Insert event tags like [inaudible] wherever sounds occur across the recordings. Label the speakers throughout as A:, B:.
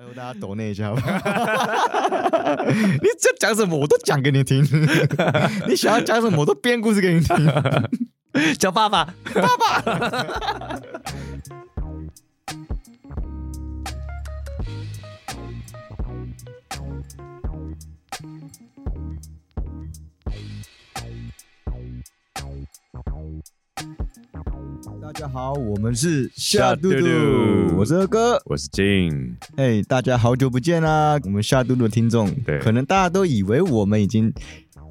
A: 拜托大家抖那一下吧。[laughs] 你这讲什么我都讲给你听，[laughs] 你想要讲什么我都编故事给你听。[laughs]
B: 叫爸爸，
A: 爸爸。好，我们是
B: 夏嘟嘟。
A: 我是二哥。
B: 我是静，
A: 哎，大家好久不见啦！我们夏嘟嘟的听众，
B: 对。
A: 可能大家都以为我们已经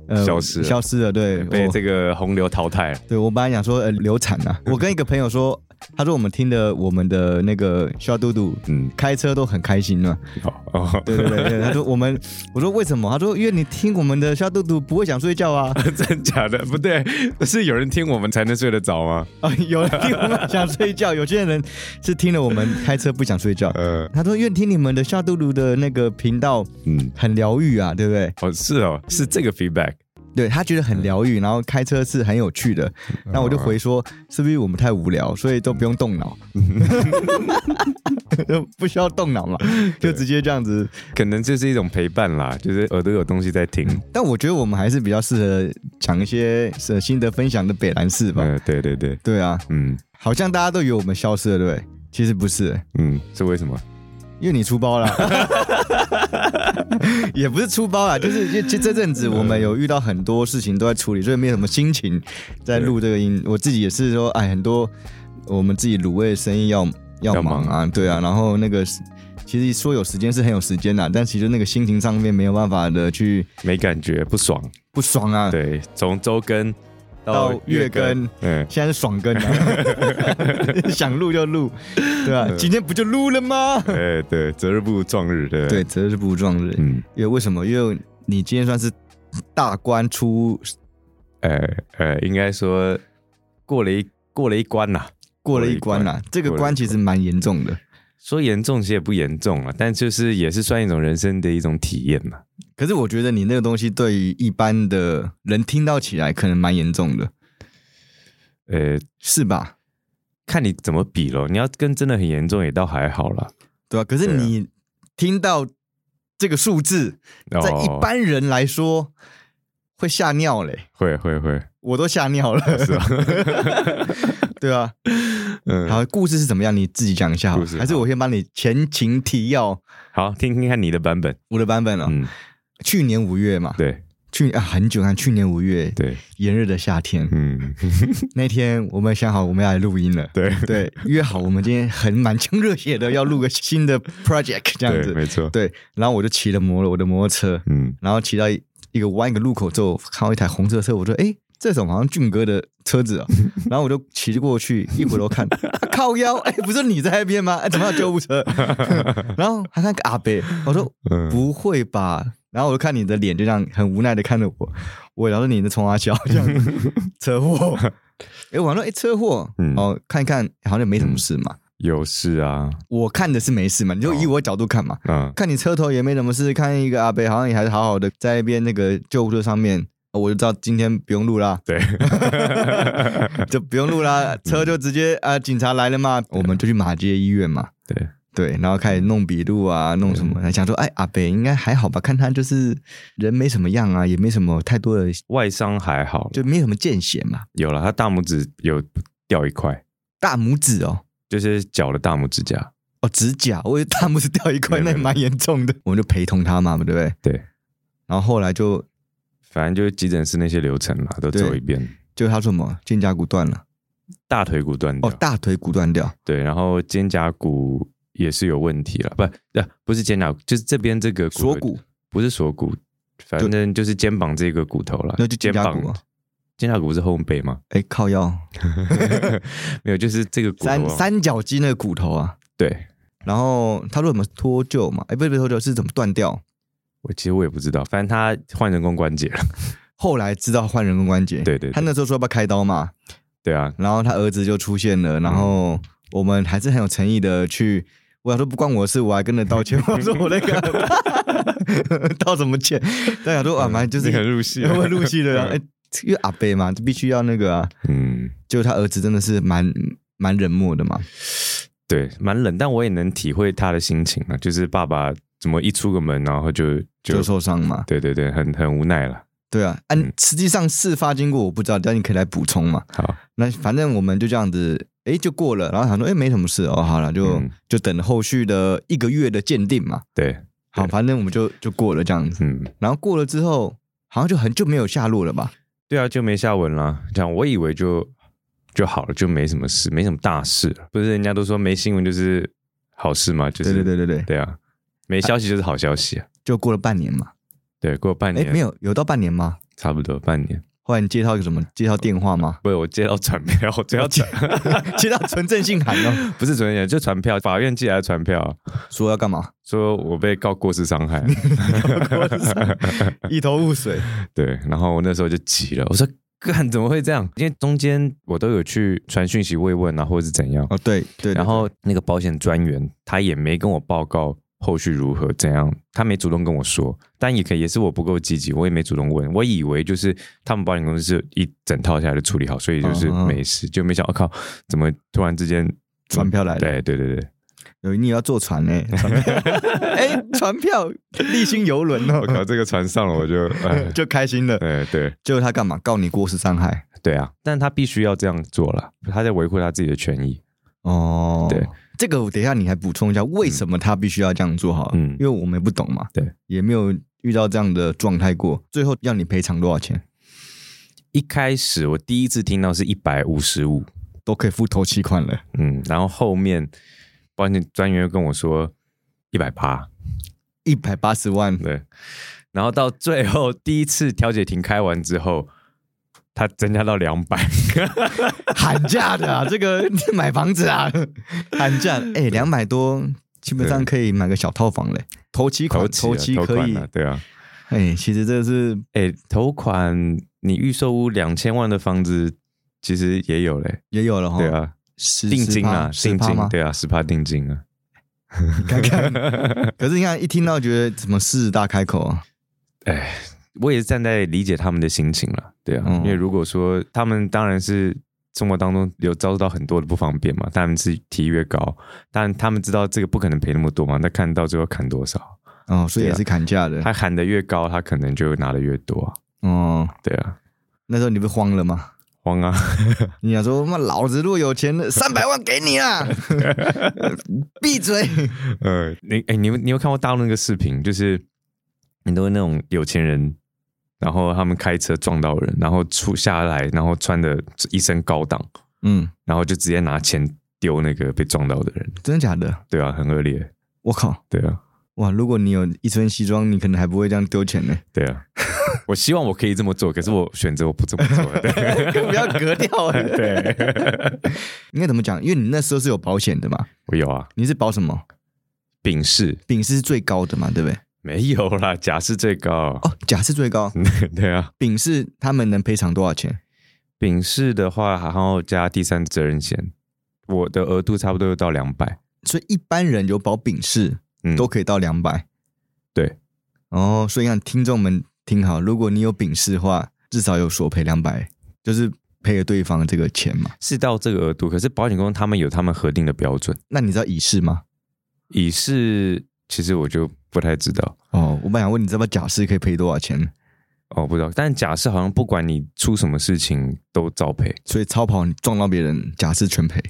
A: 呃
B: 消失了。
A: 消失了，对，
B: 被这个洪流淘汰了。
A: 对我本来想说呃流产啊，[laughs] 我跟一个朋友说，他说我们听的我们的那个小嘟嘟
B: 嗯，
A: 开车都很开心呢。
B: 哦哦，
A: 对对对对，他说我们，[laughs] 我说为什么？他说因为你听我们的小嘟嘟不会想睡觉啊。[laughs]
B: 真假的？不对，是有人听我们才能睡得着吗？
A: 啊，有人听我们 [laughs] 想睡觉，有些人是听了我们开车不想睡觉。
B: 呃，
A: 他说因为听你们的小嘟嘟的那个频道
B: 嗯，
A: 很疗愈啊，对不对？
B: 哦，是哦，是这个 feedback。
A: 对他觉得很疗愈，然后开车是很有趣的。那我就回说，是不是我们太无聊，所以都不用动脑，[laughs] [laughs] 就不需要动脑嘛，就直接这样子。
B: 可能这是一种陪伴啦，就是耳朵有东西在听。
A: 但我觉得我们还是比较适合讲一些呃心得分享的北兰事吧。
B: 呃，对对对，
A: 对啊，
B: 嗯
A: 好像大家都以为我们消失了，对不对？其实不是、
B: 嗯，是为什么？
A: 因为你出包了，[laughs] 也不是出包啊，就是就就这阵子我们有遇到很多事情都在处理，所以没有什么心情在录这个音。我自己也是说，哎，很多我们自己卤味的生意要要
B: 要
A: 忙啊，对啊，然后那个其实说有时间是很有时间的，但其实那个心情上面没有办法的去
B: 没感觉，不爽。
A: 不爽啊。
B: 对，从周更
A: 到
B: 到
A: 月更，
B: 嗯，
A: 现在是爽更了，[laughs] 想录就录，对吧、今天不就录了吗？
B: 哎，对，择日不如撞日，对不
A: 对，，择日不如撞日。
B: 嗯，
A: 因为为什么？因为你今天算是大关出
B: 呃呃，应该说过了一过了一关呐。
A: 过了一关啦、这个关其实蛮严重的。
B: 说严重其实也不严重啊，但就是也是算一种人生的一种体验嘛。
A: 可是我觉得你那个东西对于一般的人听到起来可能蛮严重的，
B: 呃，
A: 是吧？
B: 看你怎么比咯，你要跟真的很严重也倒还好啦。
A: 对吧、可是你听到这个数字，在一
B: 哦
A: 般人来说会吓尿嘞，
B: 会会会，
A: 我都吓尿了，
B: 是吧？[laughs]
A: 对啊。
B: 嗯，
A: 好，故事是怎么样？你自己讲一下好了，
B: 故事
A: 还是我先帮你前情提要。
B: 好，听听看你的版本。
A: 我的版本了、
B: 嗯，
A: 去年五月嘛，
B: 对。
A: 去啊很久看，去年五月
B: 对，
A: 炎热的夏天，
B: 嗯，[laughs] [laughs]
A: 那天我们想好我们要来录音了，
B: 对。
A: 对，约好我们今天很满腔热血的要录个新的 project 这样
B: 对，
A: 子，
B: 没错。
A: 对，然后我就骑了摩我的摩托车，
B: 嗯，
A: 然后骑到一一个弯一个路口之后，看到一台红色车，我说哎。这种好像俊哥的车子啊，[laughs] 然后我就骑过去，一回头看，啊靠腰，哎，不是你在那边吗？哎，怎么有救护车？[laughs] 然后还看个阿伯，我说
B: 嗯。
A: 不会吧？然后我就看你的脸，就这样很无奈的看着我，我然后你的冲阿笑 [laughs] 这样车祸，哎，我说哎车祸，
B: 嗯。
A: 哦看一看好像没什么事嘛，
B: 有事啊，
A: 我看的是没事嘛，你就以我角度看嘛，
B: 嗯，
A: 看你车头也没什么事，看一个阿伯好像也还是好好的在一边那个救护车上面，哦我就知道今天不用录啦，
B: 对，[laughs]
A: 就不用录啦，车就直接啊、警察来了嘛，我们就去马街医院嘛。
B: 对，
A: 对，然后开始弄笔录啊，弄什么？想说，哎，阿北应该还好吧？看他就是人没什么样啊，也没什么太多的，
B: 外伤还好，
A: 就没有什么见血嘛。
B: 有了，他大拇指有掉一块，
A: 大拇指哦，
B: 就是脚的大拇指甲。
A: 哦，指甲，我大拇指掉一块，那也蛮严重的。我们就陪同他嘛，对不对？
B: 对，
A: 然后后来就
B: 反正就是急诊室那些流程嘛，都走一遍。
A: 就他说什么肩胛骨断了，
B: 大腿骨断掉，
A: 哦，大腿骨断掉，
B: 对，然后肩胛骨也是有问题了，不，呃，不是肩胛骨，就是这边这个
A: 锁骨，
B: 不是锁骨，反正就是肩膀这个骨头了。
A: 那就肩
B: 肩膀
A: 胛骨啊。
B: 肩胛骨是后背吗？
A: 哎，靠腰，[laughs]
B: 没有，就是这个骨头
A: 三
B: 啊。
A: 三角肌那个骨头啊。
B: 对，
A: 然后他说什么脱臼嘛？哎，不是不是脱臼，是怎么断掉？
B: 我其实我也不知道，反正他换人工关节了。[laughs]
A: 后来知道换人工关节，
B: 对对对
A: 他那时候说要不要开刀嘛？
B: 对啊，
A: 然后他儿子就出现了，然后我们还是很有诚意的去。我想说不关我的事，我还跟着道歉。[laughs] 我说我那个 [laughs] 道什么歉？大家说啊，蛮就是
B: 很入戏啊
A: 我入戏的啊。哎，因为阿贝嘛，就必须要那个啊。
B: 嗯，
A: 就他儿子真的是蛮蛮冷漠的嘛。
B: 对，蛮冷，但我也能体会他的心情啊，就是爸爸怎么一出个门，然后就就
A: 就受伤嘛。
B: 对对对，很很无奈了。
A: 对啊，按、实际上事发经过我不知道，但你可以来补充嘛。
B: 好，
A: 那反正我们就这样子，哎，就过了。然后想说，哎，没什么事哦，好了，就、
B: 嗯
A: 就等后续的一个月的鉴定嘛。
B: 对，
A: 好，反正我们就就过了这样子。
B: 嗯，
A: 然后过了之后，好像就很就没有下落了吧？
B: 对啊，就没下文了。这样我以为就就好了，就没什么事，没什么大事了。不是人家都说没新闻就是好事嘛？就是
A: 对对对对对，
B: 对啊，没消息就是好消息啊。
A: 就过了半年嘛。
B: 对，过半
A: 哎，
B: 年，
A: 没有，有到半年吗？
B: 差不多半年。
A: 后来你接到一个什么？接到电话吗？
B: 不是我接到传票，[laughs] 我接到传，[laughs]
A: 接到纯正信函哦，[laughs]
B: 不是传票，就传票，法院寄来的传票，
A: 说要干嘛？
B: 说我被告过失伤害。
A: 一头雾水。
B: 对，然后我那时候就急了，我说干怎么会这样？因为中间我都有去传讯息慰问啊，或者是怎样。
A: 哦，对对，对
B: 然后那个保险专员他也没跟我报告后续如何怎样，他没主动跟我说，但也可以也是我不够积极，我也没主动问，我以为就是他们保险公司是一整套下来就处理好，所以就是没事，就没想到、靠，怎么突然之间
A: 船票来了。
B: 对对对。对，
A: 有你也要坐船呢，[laughs] 船票。哎，船票立新游轮哦。
B: 我 [laughs]
A: 哦，
B: 靠，这个船上了我就哎，[laughs]
A: 就开心了。
B: 对对。
A: 结果他干嘛？告你过失伤害。
B: 对啊，但他必须要这样做了，他在维护他自己的权益。
A: 哦。
B: 对，
A: 这个我等一下你还补充一下，为什么他必须要这样做好？
B: 嗯
A: 因为我们也不懂嘛，
B: 对，
A: 也没有遇到这样的状态过。最后要你赔偿多少钱？
B: 一开始我第一次听到是一百五十五，
A: 都可以付头期款了，
B: 嗯，然后后面保险专员又跟我说一百八，
A: 一百八十万。
B: 对，然后到最后第一次调解庭开完之后，他增加到两百，
A: 喊价的啊，[laughs] 这个买房子啊，喊价，哎，两百多，基本上可以买个小套房嘞。头期款，
B: 头期
A: 可以，
B: 对啊，
A: 哎，其实这个是
B: 哎，头款你预售屋两千万的房子其实也有嘞，
A: 也有了哈。
B: 对，啊，
A: 十
B: 定金啊，定金，
A: 吗？
B: 对啊，十趴定金啊，
A: 看看。[laughs] 可是你看，一听到觉得怎么狮子大开口啊？
B: 哎，我也是站在理解他们的心情了，对啊，
A: 嗯
B: 因为如果说他们当然是生活当中有遭受到很多的不方便嘛，他们是提越高，但他们知道这个不可能赔那么多嘛，那看到最后砍多少，
A: 哦，所以也是砍价的。
B: 他喊的越高，他可能就拿的越多啊，
A: 哦，
B: 对啊，
A: 那时候你不是慌了吗？
B: 慌啊，[laughs]
A: 你想说，妈，老子如果有钱，三百万给你啊！[laughs] 闭嘴！[laughs]
B: 呃，你哎，你有你有看过大陆那个视频，就是很多那种有钱人。然后他们开车撞到人，然后出下来，然后穿的一身高档，
A: 嗯，
B: 然后就直接拿钱丢那个被撞到的人，
A: 真的假的？
B: 对啊，很恶劣，
A: 我靠！
B: 对啊，
A: 哇，如果你有一身西装，你可能还不会这样丢钱呢。
B: 对啊，我希望我可以这么做，可是我选择我不这么做。对，[laughs]
A: 不要格调。[laughs]
B: 对，
A: 应该怎么讲？因为你那时候是有保险的嘛，
B: 我有啊，
A: 你是保什么？
B: 丙式
A: 丙是最高的嘛，对不对？[laughs]
B: 没有啦，甲是最高。
A: 哦，甲是最高，[laughs]
B: 对啊，
A: 丙是他们能赔偿多少钱？
B: 丙是的话，然后加第三责任险，我的额度差不多到两百。
A: 所以一般人有保丙式
B: 嗯，
A: 都可以到两百、
B: 对，
A: 哦。所以让听众们听好，如果你有丙式的话，至少有索赔两百，就是赔给对方这个钱嘛。
B: 是到这个额度，可是保险公司他们有他们核定的标准。
A: 那你知道乙式吗？
B: 乙式其实我就不太知道
A: 哦，我本来想问你知道不知道甲式可以赔多少钱？
B: 哦，不知道。但假释好像不管你出什么事情都照赔。
A: 所以超跑你撞到别人，假释全赔，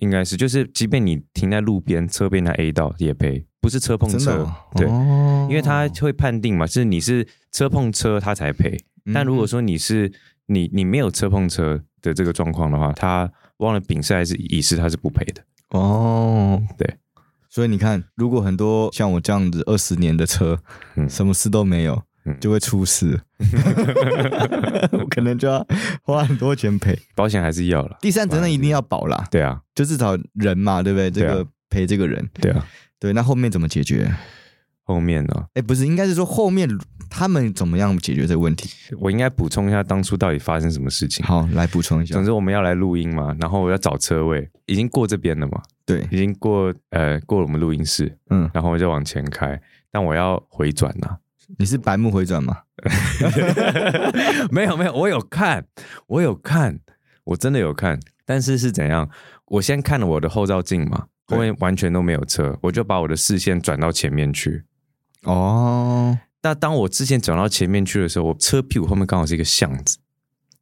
B: 应该是，就是即便你停在路边，车被人家 A 到也赔，不是车碰车，
A: 哦、
B: 对，
A: 哦
B: 因为他会判定嘛，是你是车碰车他才赔，
A: 嗯
B: 但如果说你是你你没有车碰车的这个状况的话，他忘了丙式还是乙式，他是不赔的。
A: 哦，
B: 对，
A: 所以你看，如果很多像我这样子二十年的车，
B: 嗯
A: 什么事都没有，
B: 嗯
A: 就会出事 [laughs] [laughs] 我可能就要花很多钱赔。
B: 保险还是要了，
A: 第三责任一定要保啦，
B: 对啊，
A: 就至少人嘛，对不对？这
B: 对啊
A: 个赔这个人，
B: 对啊。
A: 对，那后面怎么解决？
B: 后面呢，
A: 哎，不是，应该是说后面他们怎么样解决这个问题？
B: 我应该补充一下当初到底发生什么事情。
A: 好，来补充一下
B: 总。之我们要来录音嘛，然后我要找车位，已经过这边了嘛，
A: 对，
B: 已经过呃过了我们录音室，
A: 嗯，
B: 然后我就往前开，但我要回转呐、
A: 你是白目回转吗？[laughs]
B: 没有没有，我有看，我有看，我真的有看，但是是怎样？我先看了我的后照镜嘛，后面完全都没有车，我就把我的视线转到前面去。
A: 哦，
B: 那当我之前转到前面去的时候，我车屁股后面刚好是一个巷子，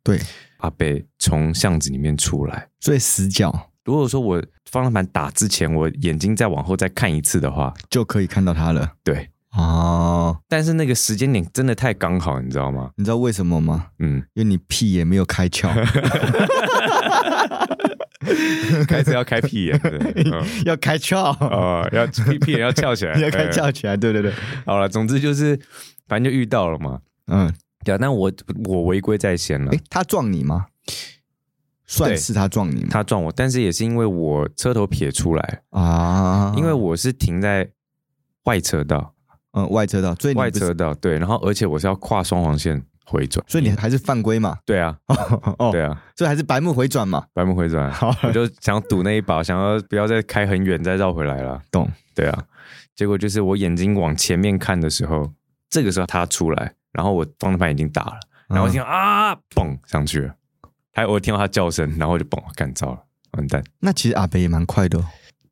A: 对，
B: 阿北从巷子里面出来。
A: 最死角
B: 如果说我方向盘打之前，我眼睛再往后再看一次的话，
A: 就可以看到他了。
B: 对，
A: 哦，
B: 但是那个时间点真的太刚好，你知道吗？
A: 你知道为什么吗？
B: 嗯，
A: 因为你屁也没有开窍，[laughs] [laughs]
B: 开车要开屁眼，对 [laughs] 嗯。
A: 要开窍，
B: 哦，要屁 [laughs] 屁眼要翘起来，
A: 要开
B: 哎
A: 窍起来。对对对，
B: 好了，总之就是反正就遇到了嘛。
A: 嗯，
B: 对啊，那我我违规在先了。
A: 诶，，他撞你吗？算是他撞你吗？
B: 他撞我，但是也是因为我车头撇出来，
A: 啊，
B: 因为我是停在外车道，
A: 嗯外车道，所以你
B: 外
A: 不是，
B: 车道对，然后而且我是要跨双黄线回转，
A: 所以你还是犯规嘛？
B: 对啊，[laughs]
A: 哦，
B: 对啊，
A: 所以还是白目回转嘛？
B: 白目回转，我就想赌那一把，想要不要再开很远再绕回来了，
A: 懂？
B: 对啊，结果就是我眼睛往前面看的时候，这个时候他出来，然后我方向盘已经打了，然后我听到啊嘣上去了，还我听到他叫声，然后我就嘣干糟了，完蛋。
A: 那其实阿北也蛮快的哦。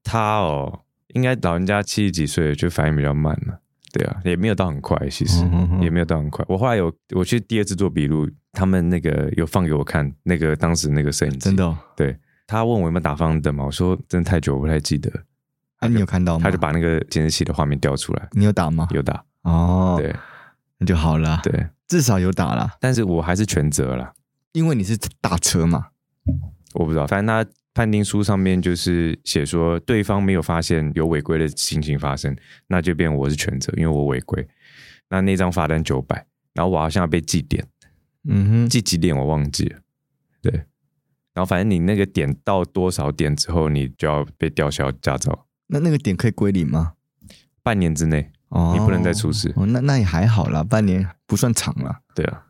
B: 他哦，应该老人家七十几岁，就反应比较慢了。对啊，也没有到很快，其实、
A: 嗯哼哼
B: 也没有到很快。我后来有我去第二次做笔录，他们那个有放给我看，那个当时那个摄影机，
A: 真的哦。
B: 对他问我有没有打方向灯嘛，我说真的太久，我不太记得。
A: 啊，你有看到吗？
B: 他就把那个监视器的画面调出来，
A: 你有打吗？
B: 有打，
A: 哦，
B: 对
A: 那就好了。，
B: 对，
A: 至少有打了，
B: 但是我还是全责了。
A: 因为你是大车嘛。
B: 我不知道，反正他判定书上面就是写说，对方没有发现有违规的情形发生，那就变我是全责，因为我违规。那那张罚单九百，然后我好像要被记点，
A: 嗯哼，
B: 记几点我忘记了。对，然后反正你那个点到多少点之后，你就要被吊销驾照，
A: 那那个点可以归零吗？
B: 半年之内。
A: 哦，
B: 你不能再出事
A: 哦，那那也还好啦，半年不算长了，
B: 对啊，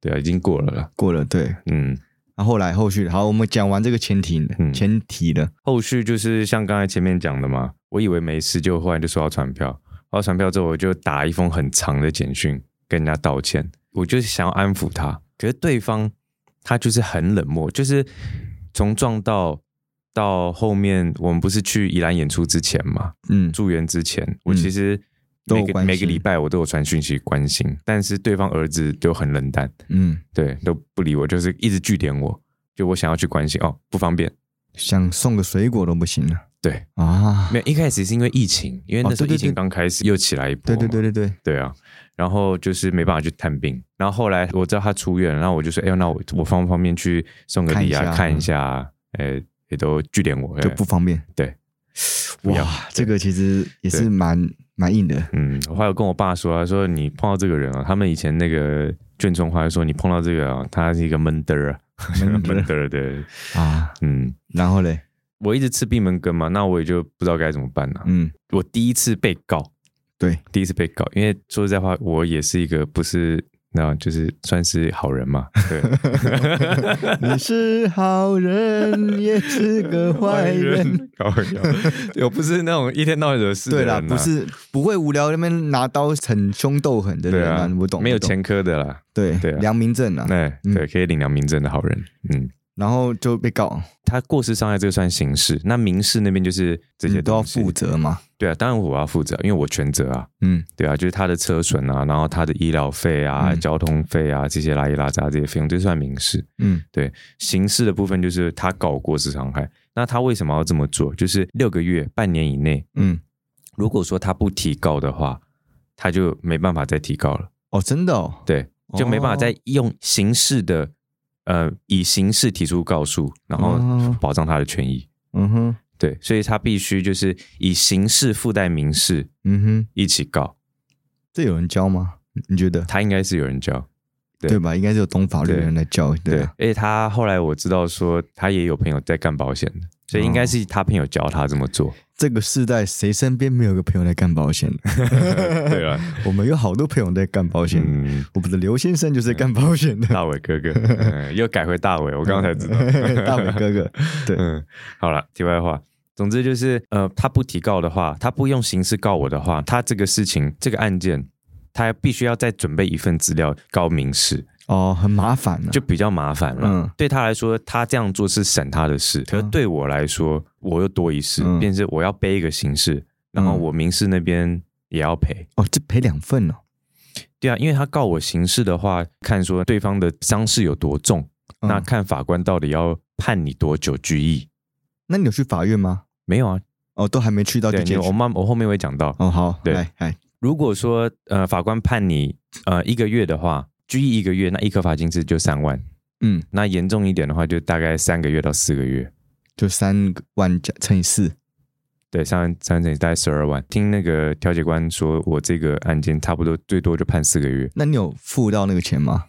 B: 对啊，已经过了了。
A: 过了对。
B: 嗯，
A: 然后后来后续，好，我们讲完这个前提前提了，
B: 后续就是像刚才前面讲的嘛，我以为没事，就后来就收到传票，收到传票之后，我就打一封很长的简讯跟人家道歉，我就是想要安抚他，可是对方他就是很冷漠，就是从撞到到后面，我们不是去宜兰演出之前嘛，
A: 嗯，
B: 住院之前，我
A: 嗯。
B: 其实每个、每个礼拜我都有传讯息关心，但是对方儿子就很冷淡，
A: 嗯，
B: 对，都不理我，就是一直拒点我，就我想要去关心哦，不方便，
A: 想送个水果都不行了
B: 对。
A: 啊！
B: 没有，一开始是因为疫情，因为那时候疫情刚开始又起来一波
A: 对
B: 嘛，
A: 对对对对，
B: 对啊，然后就是没办法去探病，然后后来我知道他出院了，然后我就说，哎呦，那我我方不方便去送个礼啊，
A: 看
B: 看一
A: 一下
B: 下，呃，也都拒点我，哎
A: 就不方便。
B: 对，不要
A: 哇，这个其实也是蛮蛮硬的。
B: 嗯，我还有跟我爸说，啊说你碰到这个人啊，他们以前那个卷村话说，你碰到这个啊，他是一个闷嘚儿啊，
A: 闷嘚儿。
B: 闷嘚儿对，
A: 啊，
B: 嗯，
A: 然后嘞，
B: 我一直吃闭门羹嘛，那我也就不知道该怎么办了、
A: 嗯，
B: 我第一次被告，
A: 对，
B: 第一次被告，因为说实在话，我也是一个不是那就是算是好人嘛，对 [laughs] [laughs]
A: 你是好人，也是个 [laughs] 坏人。，
B: 高腰，对我不是那种一天到晚惹事的
A: 对啦，不是不会无聊那边拿刀逞凶斗狠的人啊，，我懂，
B: 没有前科的啦，
A: 对
B: 对啊
A: 良民证啊，
B: 对，
A: 嗯
B: 对，可以领良民证的好人，嗯。
A: 然后就被告，
B: 他过失伤害这个算刑事，那民事那边就是这些
A: 你都要负。责嘛。
B: 对啊，当然我要负责，因为我全责啊。
A: 嗯
B: 对啊，就是他的车损啊，然后他的医疗费啊、
A: 嗯
B: 交通费啊这些拉一拉杂这些费用，这算民事。
A: 嗯
B: 对，刑事的部分就是他搞过失伤害，那他为什么要这么做？就是六个月、半年以内，
A: 嗯，
B: 如果说他不提告的话，他就没办法再提告了。
A: 哦，真的哦，
B: 对，就没办法
A: 哦
B: 再用刑事的、呃以刑事提出告诉，然后
A: 哦
B: 保障他的权益。
A: 嗯哼，
B: 对，所以他必须就是以刑事附带民事
A: 嗯哼，
B: 一起告，
A: 这有人教吗？你觉得
B: 他应该是有人教。对
A: 对吧？应该是有懂法律的人来教，对
B: 而且他后来我知道说他也有朋友在干保险的，所以应该是他朋友教他这么做。
A: 这个世代谁身边没有个朋友在干保险的？[laughs]
B: 对啊，[laughs]
A: 我们有好多朋友在干保险，
B: 嗯，
A: 我们的刘先生就是干保险的，
B: 大伟哥哥、嗯 [laughs] 又改回大伟，我刚刚才知道。
A: 大伟哥哥，对，
B: 嗯，好了，题外话。总之就是，呃，他不提告的话，他不用刑事告我的话，他这个事情这个案件，他必须要再准备一份资料告民事。
A: 哦，很麻烦了。
B: 就比较麻烦了。
A: 嗯
B: 对他来说，他这样做是省他的事，可是对我来说，我又多一事，
A: 嗯
B: 便是我要背一个刑事，然后我民事那边也要赔。
A: 哦，这赔两份哦。
B: 对啊，因为他告我刑事的话，看说对方的伤势有多重，
A: 嗯
B: 那看法官到底要判你多久拘役。
A: 那你有去法院吗？
B: 没有啊，
A: 哦，都还没去到
B: 对，我慢我后面会讲到。
A: 哦，好，
B: 对
A: 来，来，
B: 如果说呃法官判你呃一个月的话，拘役一个月，那一颗罚金是就三万。
A: 嗯，
B: 那严重一点的话，就大概三个月到四个月。
A: 就三万加乘以四。
B: 对，三万三乘以大概十二万。听那个调解官说，我这个案件差不多最多就判四个月。
A: 那你有付到那个钱吗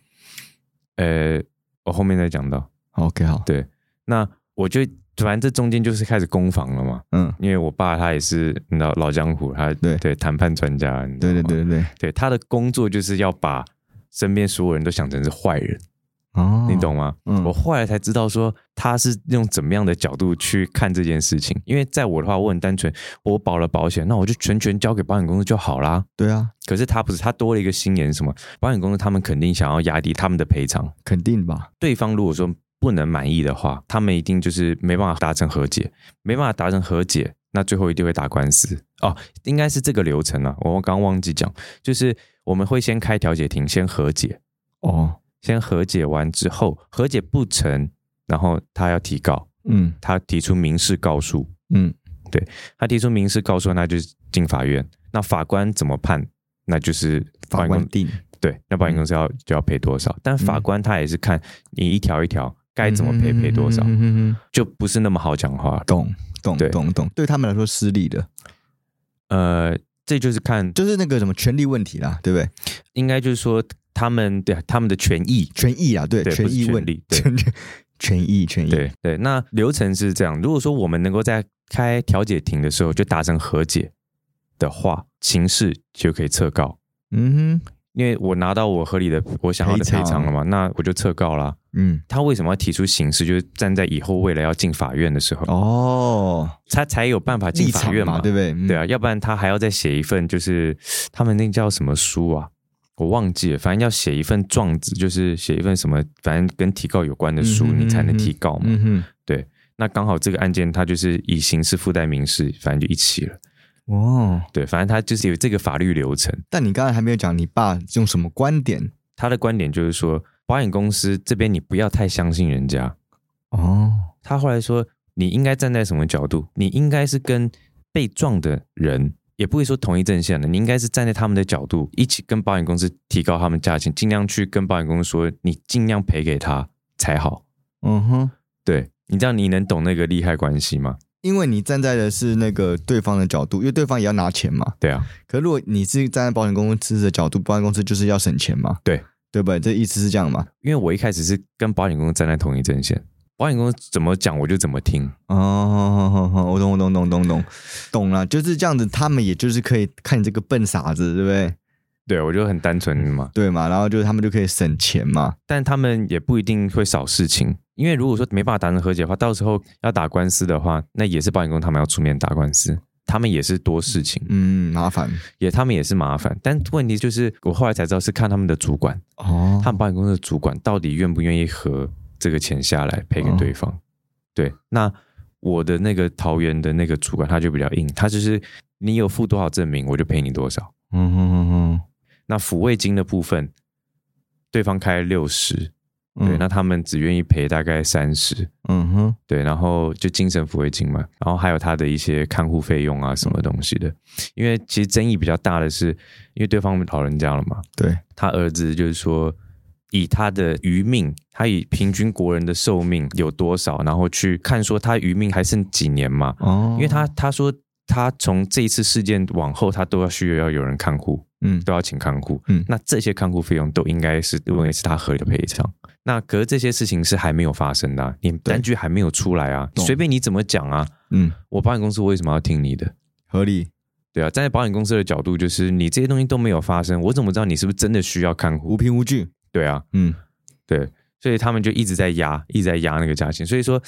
B: 呃，我后面再讲到。
A: ？OK，好。
B: 对，那我就反正这中间就是开始攻防了嘛。
A: 嗯，
B: 因为我爸他也是你知道老江湖，他
A: 对
B: 对谈判专家，
A: 对对对对。对，
B: 他的工作就是要把身边所有人都想成是坏人，
A: 哦，
B: 你懂吗？
A: 嗯
B: 我后来才知道说他是用怎么样的角度去看这件事情。因为在我的话，我很单纯，我保了保险，那我就全权交给保险公司就好啦。
A: 对啊，
B: 可是他不是，他多了一个心眼，是什么？保险公司他们肯定想要压低他们的赔偿。
A: 肯定吧。
B: 对方如果说不能满意的话，他们一定就是没办法达成和解，没办法达成和解，那最后一定会打官司哦。应该是这个流程啊，我刚刚忘记讲，就是我们会先开调解庭，先和解，
A: 哦，
B: 先和解完之后，和解不成，然后他要提告，
A: 嗯
B: 他提出民事告诉，
A: 嗯，对
B: 他提出民事告诉，那就是进法院，那法官怎么判，那就是
A: 法官定
B: 对，那保险公司要、就要赔多少，但法官他也是看你一条一条该怎么赔赔多少，
A: 嗯嗯
B: 就不是那么好讲话。
A: 懂懂
B: 对
A: 懂懂，对他们来说失利的，
B: 呃，这就是看，
A: 就是那个什么权利问题啦，对不对？
B: 应该就是说他们对他们的权益，
A: 权益啊，对，权益问
B: 权利
A: 权益权益，
B: 对对。那流程是这样，如果说我们能够在开调解庭的时候就达成和解的话，刑事就可以撤告。
A: 嗯哼，
B: 因为我拿到我合理的我想要的
A: 赔偿
B: 了嘛，那我就撤告啦。
A: 嗯，
B: 他为什么要提出刑事？就是站在以后未来要进法院的时候，
A: 哦，
B: 他才有办法进法院嘛，
A: 对不对？嗯
B: 对啊，，要不然他还要再写一份，就是他们那叫什么书啊？我忘记了，反正要写一份状子，就是写一份什么，反正跟提告有关的书，
A: 嗯哼
B: 你才能提告嘛。
A: 嗯
B: 那刚好这个案件它就是以刑事附带民事，反正就一起了。
A: 哼，哦，
B: 对，反正他就是有这个法律流程。
A: 但你刚才还没有讲你爸用什么观点
B: 他的观点就是说，保险公司这边你不要太相信人家。
A: 哦，
B: 他后来说，你应该站在什么角度？你应该是跟被撞的人，也不会说同一阵线的，你应该是站在他们的角度，一起跟保险公司提高他们价钱，尽量去跟保险公司说，你尽量赔给他才好。
A: 嗯哼，
B: 对你这样，你能懂那个利害关系吗？
A: 因为你站在的是那个对方的角度，因为对方也要拿钱嘛。
B: 对啊，
A: 可如果你是站在保险公司的角度，保险公司就是要省钱嘛，
B: 对
A: 对吧？这意思是这样嘛？
B: 因为我一开始是跟保险公司站在同一阵线，保险公司怎么讲我就怎么听。
A: 哦，我懂，我懂，懂，懂，懂，懂了，就是这样子。他们也就是可以看你这个笨傻子，对不对？
B: 对，我就很单纯嘛，
A: 对嘛？然后就是他们就可以省钱嘛。
B: 但他们也不一定会少事情，因为如果说没办法达成和解的话，到时候要打官司的话，那也是保险公司他们要出面打官司，他们也是多事情，
A: 嗯，麻烦
B: 也他们也是麻烦。但问题就是，我后来才知道是看他们的主管，
A: 哦。
B: 他们保险公司的主管到底愿不愿意和这个钱下来赔给对方。对，那我的那个桃园的那个主管他就比较硬，他就是你有付多少证明，我就赔你多少。
A: 嗯哼哼哼，
B: 那抚慰金的部分，对方开六十，
A: 嗯。
B: 对，那他们只愿意赔大概三十，
A: 嗯哼，
B: 对，然后就精神抚慰金嘛，然后还有他的一些看护费用啊，什么东西的。因为其实争议比较大的是，因为对方老人家了嘛，
A: 对，
B: 他儿子就是说，以他的余命，他以平均国人的寿命有多少，然后去看说他余命还剩几年嘛，
A: 哦，
B: 因为他他说他从这一次事件往后，他都要需要有人看护，
A: 嗯。
B: 都要请看护，
A: 嗯。
B: 那这些看护费用都应该是认为是他合理的赔偿。那可是这些事情是还没有发生的啊、你单据还没有出来啊，
A: 懂。
B: 随便你怎么讲啊，
A: 嗯，
B: 我保险公司为什么要听你的？
A: 合理，
B: 对啊，站在保险公司的角度，就是你这些东西都没有发生，我怎么知道你是不是真的需要看护？
A: 无？凭无据，
B: 对啊，
A: 嗯。
B: 对，所以他们就一直在压，一直在压那个价钱。所以说，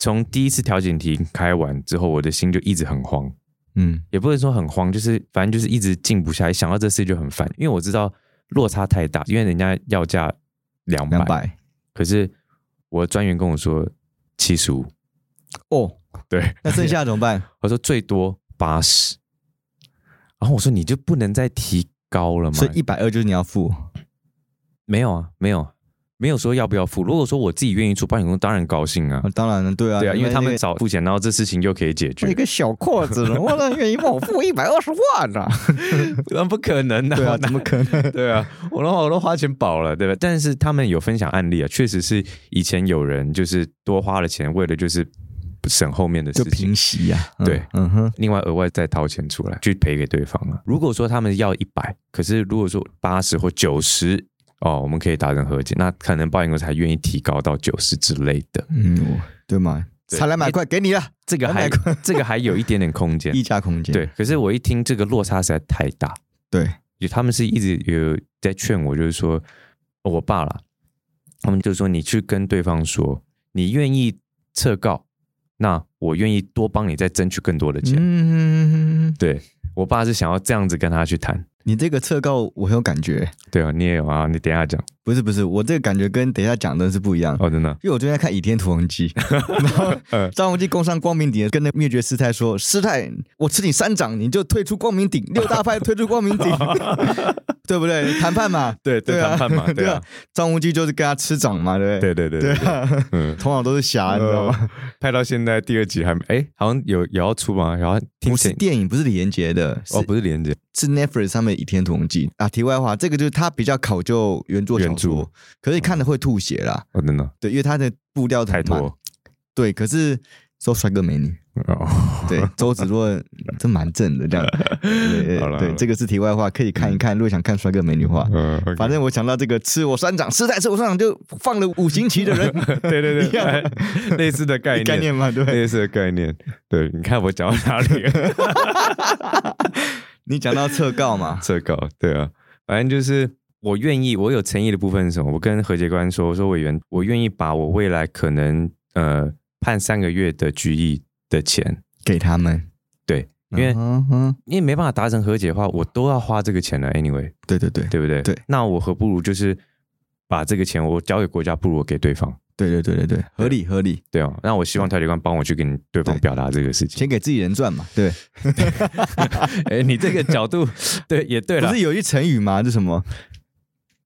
B: 从第一次调解庭开完之后，我的心就一直很慌，
A: 嗯。
B: 也不能说很慌，就是反正就是一直静不下来，想到这事就很烦，因为我知道落差太大，因为人家要价两百，可是我的专员跟我说七十五，
A: 哦，
B: 对，
A: 那剩下怎么办？[laughs]
B: 我说最多八十，然后我说你就不能再提高了吗？
A: 所以一百二就是你要付，
B: 没有啊，没有，没有说要不要付。如果说我自己愿意出保险公司，当然高兴啊
A: 啊，当然了，对啊，
B: 对啊，因为他们
A: 那
B: 早付钱，然后这事情就可以解决
A: 一，个小阔子，我能愿意帮我付一百二十万啊？
B: 那不可能的、
A: 对啊，怎么可能？[laughs]
B: 对啊，我然后我都花钱保了，对吧？但是他们有分享案例啊，确实是以前有人就是多花了钱，为了就是省后面的事情
A: 平，息呀，嗯
B: 对
A: 嗯哼，
B: 另外额外再掏钱出来去赔给对方啊。如果说他们要一百，可是如果说八十或九十，哦，我们可以达成和解，那可能保险公司还愿意提高到九十之类的。
A: 嗯，对嘛，
B: 对
A: 才两百块给你了，
B: 这个还 [laughs] 这个还有一点点空间，
A: 溢价空间，
B: 对。可是我一听这个落差实在太大，
A: 对，
B: 就他们是一直有在劝我，就是说哦我爸啦，他们就说你去跟对方说，你愿意撤告，那我愿意多帮你再争取更多的钱。
A: 嗯，
B: 对我爸是想要这样子跟他去谈。
A: 你这个侧告我很有感觉，
B: 对啊，你也有啊，你等一下讲
A: 不是不是，我这个感觉跟等一下讲的是不一样。
B: 哦，真的，
A: 因为我最近在看《倚天屠龙记》，[laughs] [laughs] 然后
B: 嗯
A: 张无忌攻上光明顶，跟那灭绝师太说：“师太，我吃你三掌，你就退出光明顶，六大派退出光明顶，[laughs] 对不对？谈判嘛，
B: 对对谈判嘛，对
A: 对啊
B: 啊，
A: 张无忌就是跟他吃掌嘛，对不对？
B: 对对对
A: 对啊，
B: 嗯，
A: 头脑都是侠，你知道吗？
B: 呃？拍到现在第二集还没，哎，好像有也要出吗？然后听
A: 不是电影，不是李连杰的，
B: 哦，不是李连接，
A: 是 Netflix 上面《倚天屠龙记》啊。题外话，这个就是它比较考究原作小
B: 原
A: 说
B: 著，
A: 可是看的会吐血啦。
B: 哦，真的
A: 对，因为它的步调
B: 太。多
A: 对，可是说帅哥美女，
B: 哦，
A: 对，周芷若真蛮正的这样。对 [laughs]
B: 好了
A: 对，这个是题外话，可以看一看。如果想看帅哥美女的话，
B: 嗯
A: 反正我想到这个吃我三掌，吃在吃我三掌就放了五行旗的人，[laughs]
B: 对对 [laughs]
A: 一样
B: 对，类似的概念，
A: 概念嘛，对？
B: 类似的概念。对，你看我讲到哪里了？
A: 你讲到撤告嘛，
B: 撤告，对啊，反正就是我愿意，我有诚意的部分是什么？我跟何杰官说，我说委员，我愿意把我未来可能呃判三个月的拘役的钱，
A: 给他们，
B: 对，因为、因为没办法达成和解的话，我都要花这个钱了，anyway，
A: 对对对，
B: 对不对？
A: 对，
B: 那我何不如就是把这个钱我交给国家，不如我给对方。
A: 对对对对对，合理合理，
B: 对哦，那我希望调解官帮我去跟对方表达这个事情。
A: 先给自己人赚嘛，对。[laughs]
B: 哎，你这个角度，对，也对了
A: 不是，有一句成语吗？是什么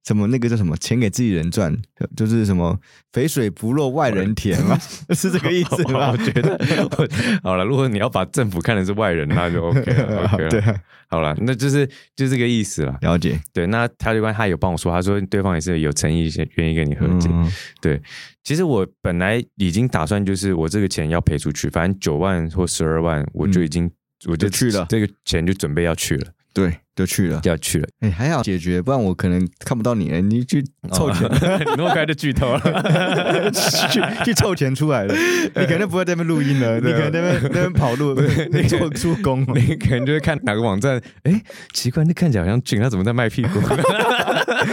A: 什么那个叫什么“钱给自己人赚”，就是什么“肥水不落外人田”嘛，[laughs] 是这个意思吗 [laughs] [laughs]
B: 我？觉得我好了，如果你要把政府看成是外人，那就 OK 了，OK 了。
A: 对，啊
B: 好了，那就是就这个意思了。
A: 了解。
B: 对，那调解官他有帮我说，他说对方也是有诚意，愿意跟你和解。
A: 嗯
B: 对，其实我本来已经打算就是我这个钱要赔出去，反正九万或十二万，我就已经、我就
A: 去了
B: 这个钱就准备要去了，
A: 对，就去了。
B: 要去了。
A: 哎，还好解决，不然我可能看不到你了。你去凑钱，[laughs]
B: 你那么快就剧透了。[laughs]
A: 去去凑钱出来了。[laughs] 你可能不会在那边录音了，你可能在那边那边跑路，
B: 你
A: 做出工。
B: 你可能就会看哪个网站，哎，奇怪，那看起来好像俊，他怎么在卖屁股？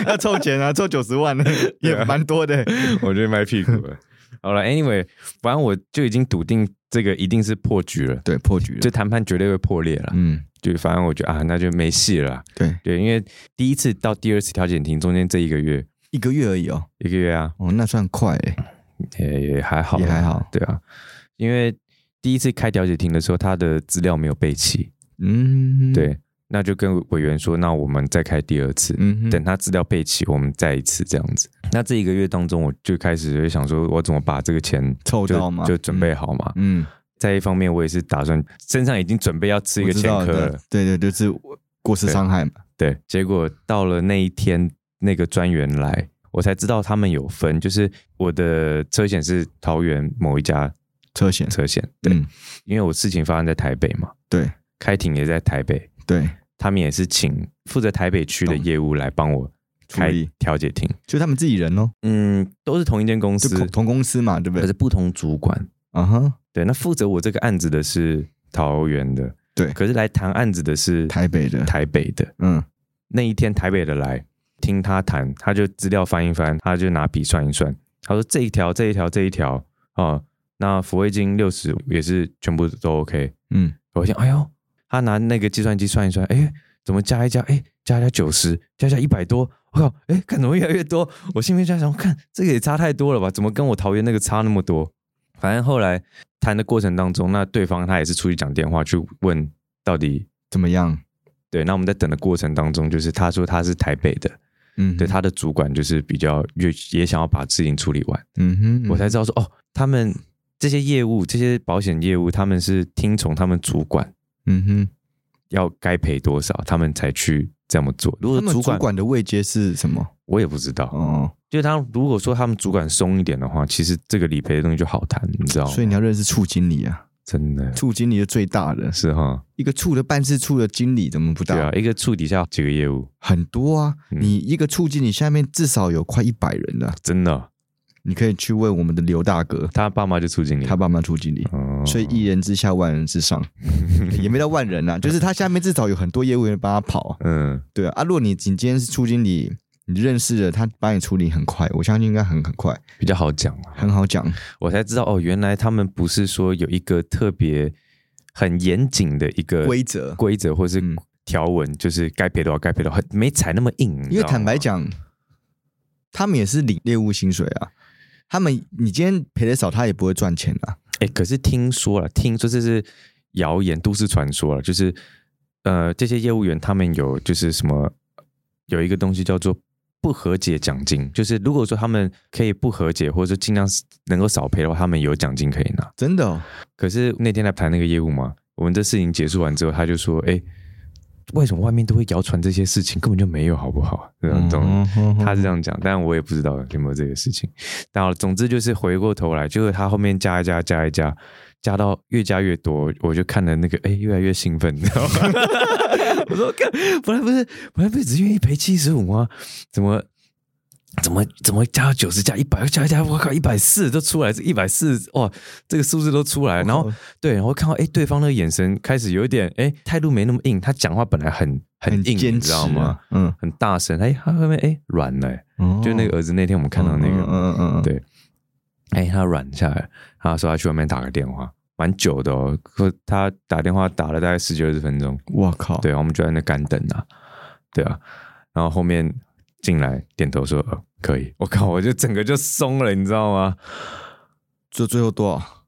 A: 要凑钱啊，凑九十万也蛮多的。
B: 我就卖屁股了。好了，anyway，反正我就已经笃定这个一定是破局了，
A: 对，破局了
B: 这。谈判绝对会破裂了。
A: 嗯，
B: 就反正我觉得啊，那就没戏了啦。
A: 对，
B: 对，因为第一次到第二次调解庭中间这一个月，
A: 一个月而已哦。
B: 一个月啊，
A: 哦，那算快哎。
B: 也也还好
A: 还好。
B: 对啊，因为第一次开调解庭的时候，他的资料没有备齐，
A: 嗯，，
B: 对，那就跟委员说，那我们再开第二次，
A: 嗯，
B: 等他资料备齐，我们再一次这样子。那这一个月当中，我就开始就想说，我怎么把这个钱就
A: 凑到嘛，
B: 就准备好嘛。
A: 嗯，
B: 再一方面，我也是打算身上已经准备要吃一个前科了，
A: 对对，就是过失伤害嘛。
B: 对。结果到了那一天，那个专员来，我才知道他们有分，就是我的车险是桃园某一家
A: 车险，
B: 车险，对，
A: 嗯，
B: 因为我事情发生在台北嘛，
A: 对
B: 开庭也在台北，
A: 对，
B: 他们也是请负责台北区的业务来帮我开调解庭。
A: 就他们自己人哦，
B: 嗯，都是同一间公司，
A: 同同公司嘛，对不对
B: 可是？不同主管。
A: 啊哈，
B: 对，那负责我这个案子的是桃园的，
A: 对
B: 可是来谈案子的是
A: 台北的，
B: 台北的。
A: 嗯，
B: 那一天台北的来听他谈，他就资料翻一翻，他就拿笔算一算，他说这一条这一条这一条哦，那抚慰金六十也是全部都 OK。
A: 嗯，
B: 我想，哎呦，他拿那个计算机算一算，哎，怎么加一加，哎，加一加九十，加一加一百多，我靠，哎，看怎么越来越多？我心里面在想，看这个也差太多了吧？怎么跟我桃园那个差那么多？反正后来谈的过程当中，那对方他也是出去讲电话去问到底
A: 怎么样？
B: 对，那我们在等的过程当中，就是他说他是台北的，
A: 嗯，
B: 对，他的主管就是比较越也想要把事情处理完，
A: 嗯哼，
B: 我才知道说哦，他们这些业务这些保险业务，他们是听从他们主管
A: 嗯哼，
B: 要该赔多少，他们才去这么做。如果
A: 他们
B: 主管
A: 主管的位阶是什么？
B: 我也不知道，
A: 哦，
B: 就是他如果说他们主管松一点的话，其实这个理赔的东西就好谈，你知道吗？
A: 所以你要认识处经理啊，
B: 真的。
A: 处经理是最大的，
B: 是哈，
A: 一个处的办事处的经理怎么不大？
B: 对啊，一个处底下几个业务，
A: 很多啊，
B: 嗯。
A: 你一个处经理下面至少有快一百人的，
B: 真的，
A: 你可以去问我们的刘大哥，
B: 他爸妈就处经理，
A: 他爸妈处经理。
B: 哦。
A: 所以一人之下，万人之上，[laughs] 也没到万人啊，就是他下面至少有很多业务员帮他跑啊，
B: 嗯，
A: 对啊。啊，如果你你今天是处经理，你认识了他，帮你处理很快，我相信应该很很快，
B: 比较好讲啊。
A: 很好讲。
B: 我才知道哦，原来他们不是说有一个特别很严谨的一个
A: 规则
B: 规则或是
A: 嗯
B: 条文，就是该赔多少该赔多少，很没踩那么硬。
A: 因为坦白，讲，他们也是领业务薪水啊。他们你今天赔的少，他也不会赚钱啊。
B: 哎，可是听说了，听说这是谣言、都市传说了，就是呃，这些业务员他们有就是什么有一个东西叫做不和解奖金，就是如果说他们可以不和解，或者说尽量能够少赔的话，他们有奖金可以拿。
A: 真的、哦，
B: 可是那天来谈那个业务嘛，我们这事情结束完之后，他就说：“哎，为什么外面都会谣传这些事情，根本就没有，好不好？”这样懂？
A: 嗯
B: 他是这样讲，但我也不知道有没有这个事情。但好了，总之就是回过头来，就是他后面加一加加一加，加到越加越多，我就看了那个，哎，越来越兴奋，你知道吗？[laughs] 我说，看，本来不是本来不是只愿意赔七十五吗？怎么？怎么怎么加到九十加一百加一加，我靠，一百四都出来，这一百四哇，这个数字都出来，然后对，然后看到哎，对方那个眼神开始有一点哎，态度没那么硬，他讲话本来很很硬，你知道吗
A: 啊？？嗯，
B: 很大声，哎，他后面哎软了、就那个儿子那天我们看到那个，
A: 嗯嗯嗯嗯，
B: 对，哎，他软下来，他说他去外面打个电话，蛮久的哦，可他打电话打了大概十几二十分钟，
A: 我靠，
B: 对，我们就在那干等啊，对啊，然后后面进来点头说、呃、可以，我靠，我就整个就松了，你知道吗？
A: 就最后多少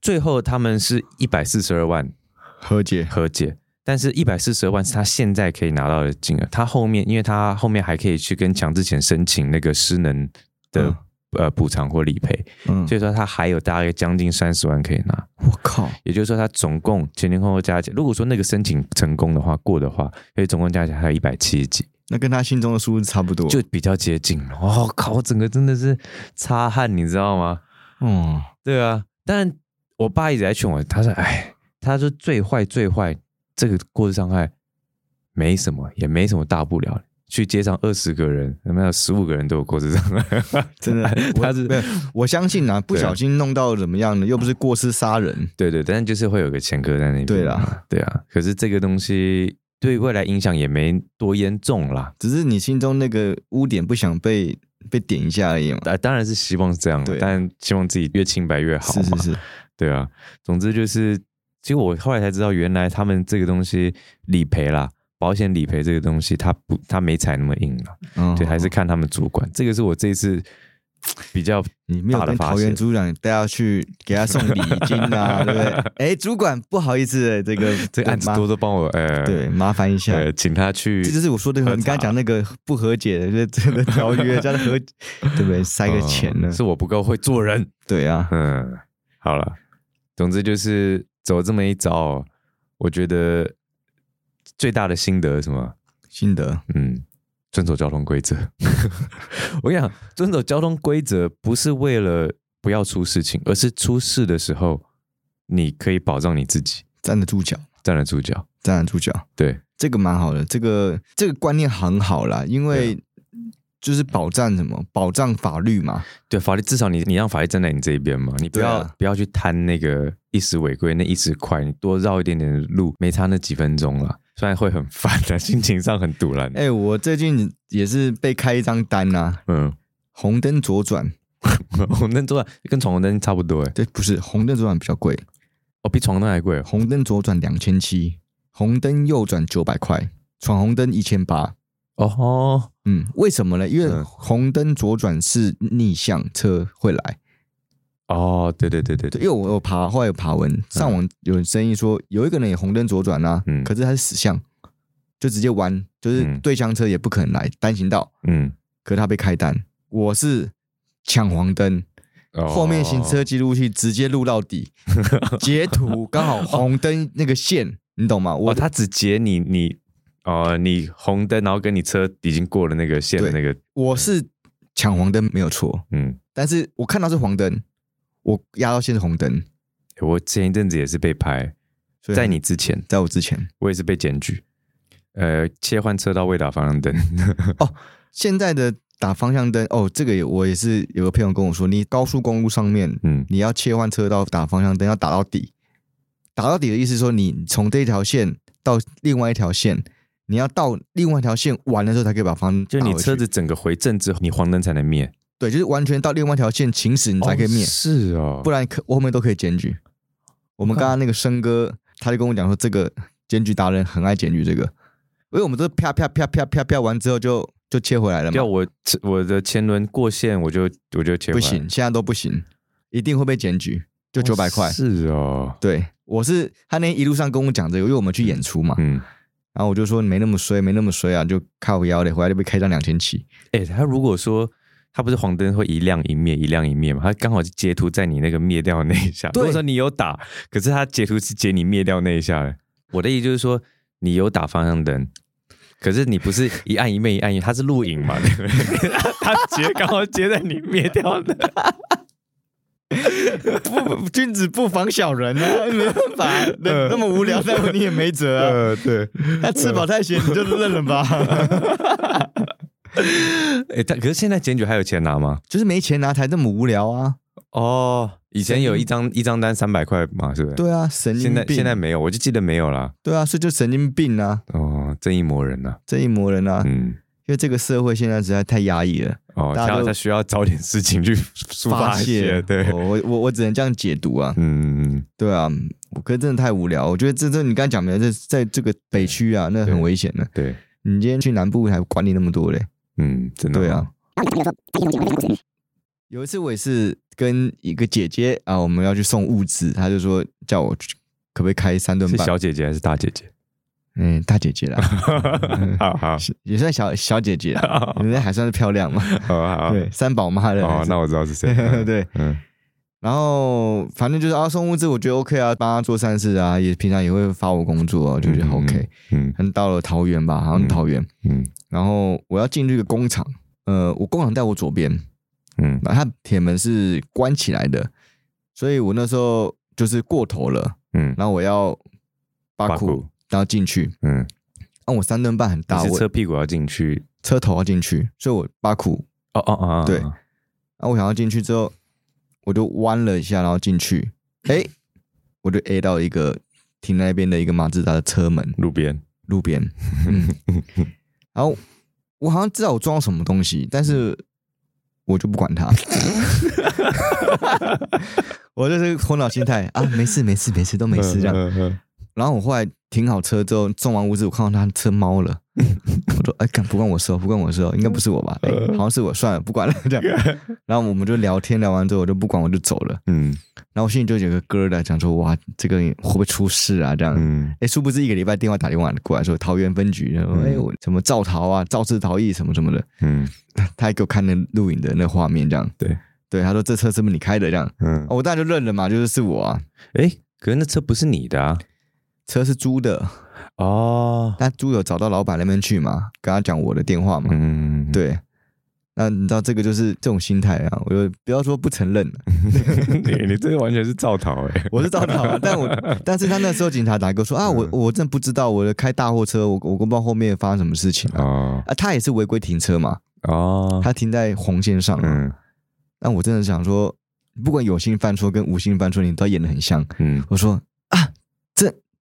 B: 最后他们是一百四十二万
A: 和解？
B: 和解。但是，一百四十二万是他现在可以拿到的金额。他后面，因为他后面还可以去跟强制险申请那个失能的、
A: 嗯
B: 呃补偿或理赔，
A: 嗯，
B: 所以说他还有大概将近三十万可以拿。
A: 我靠，
B: 也就是说，他总共前前后后加起来，如果说那个申请成功的话，过的话，所以总共加起来还有一百七十几，
A: 那跟他心中的数字差不多。
B: 就比较接近了。我、靠，我整个真的是擦汗，你知道吗？
A: 嗯，
B: 对啊，但我爸一直在劝我，他说：“哎，他说最坏最坏，这个过失伤害没什么，也没什么大不了。去街上二十个人，有没有十五个人都有过失伤害？[laughs]
A: 真的，[laughs]
B: 他是
A: 我相信啊，不小心弄到怎么样呢，又不是过失杀人。
B: 对对，但是就是会有个前科在那边。
A: 对啦，
B: 对啊。可是这个东西对未来影响也没多严重啦。
A: 只是你心中那个污点不想被被点一下而已嘛。
B: 啊，当然是希望是这样，
A: 对
B: 但希望自己越清白越好嘛。
A: 是是是，
B: 对啊，总之就是，其实我后来才知道，原来他们这个东西理赔啦，保险理赔这个东西，他不，他没踩那么硬了，
A: 嗯
B: 对，还是看他们主管。这个是我这一次比较
A: 你没有跟桃园组长带他去给他送礼金啊，[laughs] 对不对？哎，主管不好意思，这个 [laughs]
B: 这个案子多多帮我，呃，
A: 对，麻烦一下。
B: 呃，请他去，
A: 这就是我说的，
B: 喝
A: 你刚才
B: 茶
A: 讲那个不和解的这这个条约，加上和，[laughs] 对不对？塞个钱呢
B: 嗯？是我不够会做人。
A: 对啊，
B: 嗯，好了，总之就是走这么一招，我觉得最大的心得是什么？
A: 心得
B: 嗯，遵守交通规则。[laughs] 我跟你讲，遵守交通规则不是为了不要出事情，而是出事的时候你可以保障你自己，
A: 站得住脚，
B: 站得住脚。
A: 站得住脚，
B: 对，
A: 这个蛮好的，这个这个观念很好啦，因为就是保障什么？保障法律嘛。
B: 对，法律至少你你让法律站在你这一边嘛，你不要、
A: 啊
B: 不要去贪那个一时违规那一时快，你多绕一点点路，没差那几分钟了，虽然会很烦的，[laughs] 心情上很堵然。
A: 哎、我最近也是被开一张单呐、
B: 嗯，
A: 红灯左转，[laughs]
B: 红灯左转跟闯红灯差不多哎，
A: 对，不是红灯左转比较贵，
B: 哦，比闯红灯还贵哦。
A: 红灯左转两千七，红灯右转九百块，闯红灯一千八。
B: 哦，
A: 嗯，为什么呢？因为
B: 嗯
A: 红灯左转是逆向车会来。
B: 哦，对对对对
A: 对，因为我有爬，后来有爬文，上网有声音说有一个人也红灯左转啊，
B: 嗯。
A: 可是他是死巷，就直接弯，就是
B: 嗯
A: 对向车也不可能来单行道，
B: 嗯，
A: 可是他被开单。我是抢黄灯，
B: 哦。
A: 后面行车记录器直接录到底，[laughs] 截图刚好红灯那个线，你懂吗？我
B: 哦，他只截你你哦，你红灯，然后跟你车已经过了那个线的那个，
A: 我是抢黄灯没有错，
B: 嗯，
A: 但是我看到是黄灯，我压到线是红灯，
B: 我前一阵子也是被拍，
A: 所以
B: 在你之前，
A: 在我之前。
B: 我也是被检举，呃，切换车道未打方向灯，[laughs] 哦
A: 现在的打方向灯哦，这个也我也是有个朋友跟我说，你高速公路上面
B: 嗯。
A: 你要切换车道打方向灯，要打到底。打到底的意思说，你从这一条线到另外一条线，你要到另外一条线完的时候，才可以把方向
B: 就你车子整个回正之后，你黄灯才能灭，
A: 对，就是完全到另外一条线行驶，你才可以灭，
B: 哦是哦，
A: 不然可我后面都可以检举。我们刚刚那个生哥，他就跟我讲说，这个检举达人很爱检举这个，因为我们都是啪啪啪啪啪啪完之后就就切回来了嘛
B: 要。我我的前轮过线，我就我就切回来
A: 不行，现在都不行，一定会被检举，就九百块。
B: 是哦，
A: 对，我是他那天一路上跟我讲这个，因为我们去演出嘛，
B: 嗯，
A: 然后我就说没那么衰，没那么衰啊，就靠腰的，回来就被开张两千七。
B: 哎、他如果说他不是黄灯会一亮一灭，一亮一灭嘛，他刚好是截图在你那个灭掉的那一下。如
A: 对
B: 果说你有打，可是他截图是截你灭掉那一下的。我的意思就是说，你有打方向灯，可是你不是一按一灭一按一，他是录影嘛，对不对？他截刚好截在你灭掉的。
A: 不，君子不防小人啊，没办法，那那么无聊，[laughs] 但你也没辙啊。
B: 呃，对。
A: 他吃饱太闲，你就认了吧。[laughs]
B: 哎、但可是现在检举还有钱拿吗？
A: 就是没钱拿才这么无聊啊。
B: 哦，以前有一张一张单三百块嘛，是不是？
A: 对啊，神经
B: 现在
A: 病。
B: 现在没有，我就记得没有啦。
A: 对啊，所以就神经病啊，
B: 哦，正义魔人呐、
A: 正义魔人啊。
B: 嗯，
A: 因为这个社会现在实在太压抑了，
B: 哦，
A: 大家都
B: 他他需要找点事情去抒发
A: 泄，。
B: 对，
A: 哦我我我只能这样解读啊。
B: 嗯，
A: 对啊，我可是真的太无聊。我觉得这这你刚才讲的，这在这个北区啊，那很危险的。
B: 对，
A: 你今天去南部还管你那么多嘞？
B: 嗯，真的，
A: 对啊。，有一次我也是跟一个姐姐啊，我们要去送物资，她就说叫我可不可以开三顿
B: 是？小姐姐还是大姐姐？
A: 嗯，大姐姐啦，[laughs]
B: 好好
A: 也算小小姐姐啦，[laughs] 人家还算是漂亮嘛。
B: 好好，
A: 对，三宝妈的。
B: 哦，那我知道是谁。[laughs]
A: 对，
B: 嗯
A: 然后反正就是啊，送物资我觉得 OK 啊，帮他做善事啊，也平常也会发我工作啊，就觉得 OK。，
B: 嗯。
A: 嗯，到了桃园吧，好像桃园，
B: 嗯
A: 然后我要进这个工厂，呃，我工厂在我左边，
B: 嗯。
A: 那它铁门是关起来的，所以我那时候就是过头了，
B: 嗯。
A: 然后我要把
B: 把库
A: 库，然后进去，
B: 嗯，
A: 那、我三吨半很大，
B: 是
A: 我
B: 车屁股要进去？
A: 车头要进去，所以我把库，
B: 哦哦哦，
A: 对。那、我想要进去之后，我就弯了一下，然后进去，哎，我就 A 到一个停在那边的一个马自达的车门
B: 路边，
A: 路边，嗯，然后我好像知道我撞到什么东西，但是我就不管它，[laughs] 我就是头脑心态啊，没事没事没事都没事这样。然后我后来停好车之后，送完屋子，我看到他车猫了，[laughs] 我说：“哎，干不关我事哦，不关我事哦，应该不是我吧？哎，好像是我，算了，不管了。”这样，[laughs] 然后我们就聊天，聊完之后我就不管，我就走了。
B: 嗯
A: 然后我心里就有个疙瘩，想说：“哇，这个会不会出事啊？”这样，
B: 嗯
A: 哎，殊不知一个礼拜电话打电话过来说桃园分局，然后
B: 嗯
A: 哎，我什么造逃啊、肇事逃逸什么什么的，
B: 嗯
A: 他还给我看那录影的那画面，这样，
B: 对
A: 对，他说这车是不是你开的？这样，
B: 嗯，
A: 哦我当然就认了嘛，就是是我啊，
B: 哎，可是那车不是你的啊？
A: 车是租的，
B: 哦，
A: 那租有找到老板那边去嘛，跟他讲我的电话嘛，
B: 嗯，
A: 对。那你知道这个就是这种心态啊，我就不要说不承认 [laughs] 了，
B: 你你这个完全是造逃哎！[laughs]
A: 我是造逃啊，但我但是他那时候警察打给我说啊，我我真的不知道，我开大货车，我我不知道后面发生什么事情啊，
B: 哦。
A: 啊，他也是违规停车嘛，
B: 哦，
A: 他停在红线上嘛，
B: 嗯。
A: 那我真的想说，不管有心犯错跟无心犯错，你都演的很像。
B: 嗯。
A: 我说啊，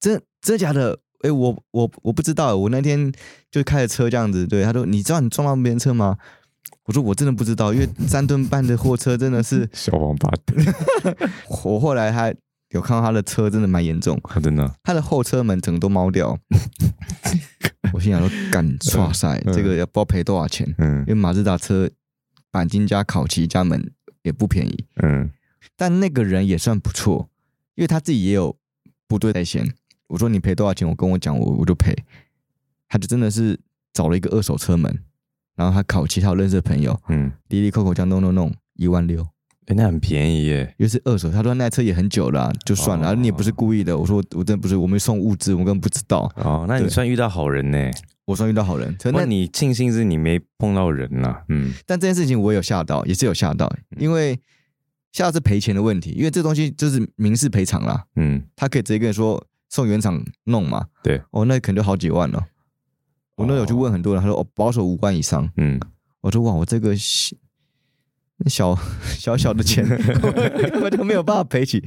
A: 这这真假的？哎、我我我不知道，我那天就开着车这样子。对，他说你知道你撞到别人车吗？我说我真的不知道，因为三吨半的货车真的是，[laughs]
B: 小王八蛋，
A: 我后来还有看到他的车真的蛮严重，
B: 啊真的
A: 他的后车门整个都猫掉，[laughs] 我心想说，敢，哇塞，
B: 嗯
A: 这个要不知道赔多少钱？
B: 嗯
A: 因为马自达车钣金加烤漆加门也不便宜，
B: 嗯
A: 但那个人也算不错，因为他自己也有不对在先。我说你赔多少钱，我跟我讲，我我就赔。他就真的是找了一个二手车门，然后他烤漆，他有认识的朋友，
B: 嗯，
A: 滴滴扣扣这样弄弄弄，一万六。
B: 诶那很便宜耶。
A: 因为是二手，他说那台车也很久了啊、就算了、你也不是故意的。我说我真的不是，我们送物资，我根本不知道。
B: 哦，那你算遇到好人呢。
A: 我算遇到好人，可那
B: 那你庆幸是你没碰到人呐。嗯
A: 但这件事情我有吓到，也是有吓到，因为吓到是赔钱的问题，因为这东西就是民事赔偿啦，
B: 嗯，
A: 他可以直接跟你说送原厂弄嘛。
B: 对，
A: 哦，那可能就好几万了。我那有去问很多人，他说哦保守五万以上。
B: 嗯，
A: 我说哇，我这个小小 [laughs] 小小的钱 [laughs] 根本就没有办法赔起，